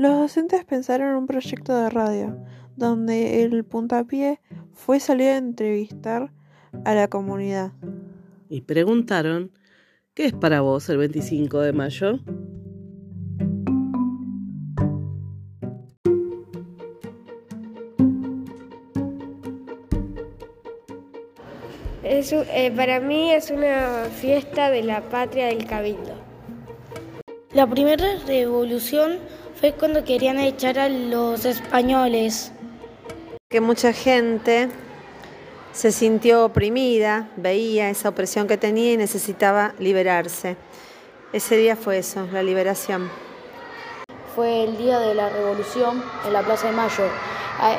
Los docentes pensaron en un proyecto de radio, donde el puntapié fue salir a entrevistar a la comunidad. Y preguntaron, ¿qué es para vos el 25 de mayo? Eh, para mí es una fiesta de la patria del cabildo. La primera revolución fue cuando querían echar a los españoles. Que mucha gente se sintió oprimida, veía esa opresión que tenía y necesitaba liberarse. Ese día fue eso, la liberación. Fue el día de la revolución en la Plaza de Mayo.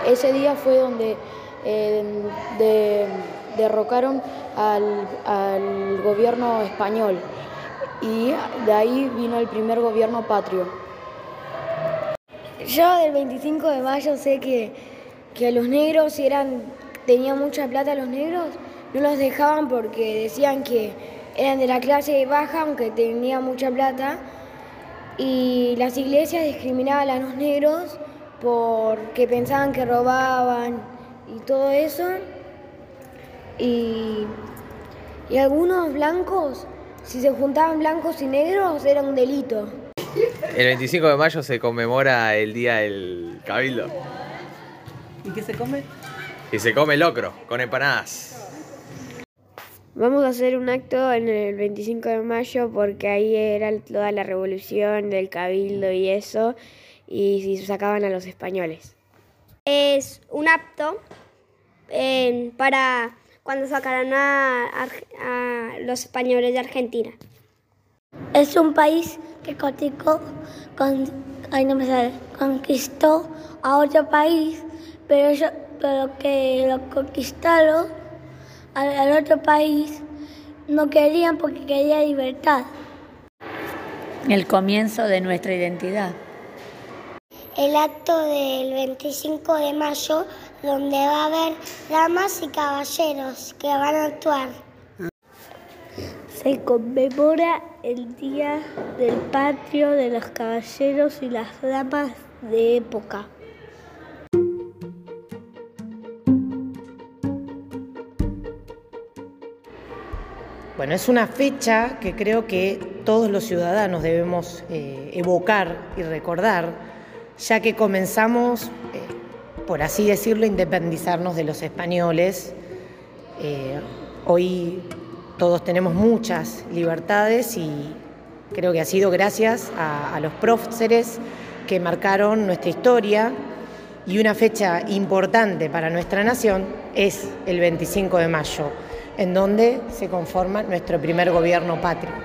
Ese día fue donde eh, derrocaron al gobierno español y de ahí vino el primer gobierno patrio. Yo del 25 de mayo sé que, que los negros eran, tenían mucha plata los negros, no los dejaban porque decían que eran de la clase baja aunque tenían mucha plata y las iglesias discriminaban a los negros porque pensaban que robaban y todo eso y, y algunos blancos si se juntaban blancos y negros era un delito. El 25 de mayo se conmemora el Día del Cabildo. ¿Y qué se come? Y se come locro, con empanadas. Vamos a hacer un acto en el 25 de mayo porque ahí era toda la revolución del cabildo y eso, y se sacaban a los españoles. Es un acto eh, para cuando sacaron a, los españoles de Argentina. Es un país que conquistó, con, no me conquistó a otro país, pero, pero que lo conquistaron al, otro país no querían porque quería libertad. El comienzo de nuestra identidad. El acto del 25 de mayo donde va a haber damas y caballeros que van a actuar. Se conmemora el Día del Patrio de los Caballeros y las Damas de época. Bueno, es una fecha que creo que todos los ciudadanos debemos eh, evocar y recordar, ya que comenzamos eh, por así decirlo, independizarnos de los españoles. Eh, hoy todos tenemos muchas libertades y creo que ha sido gracias a, a los próceres que marcaron nuestra historia y una fecha importante para nuestra nación es el 25 de mayo, en donde se conforma nuestro primer gobierno patrio.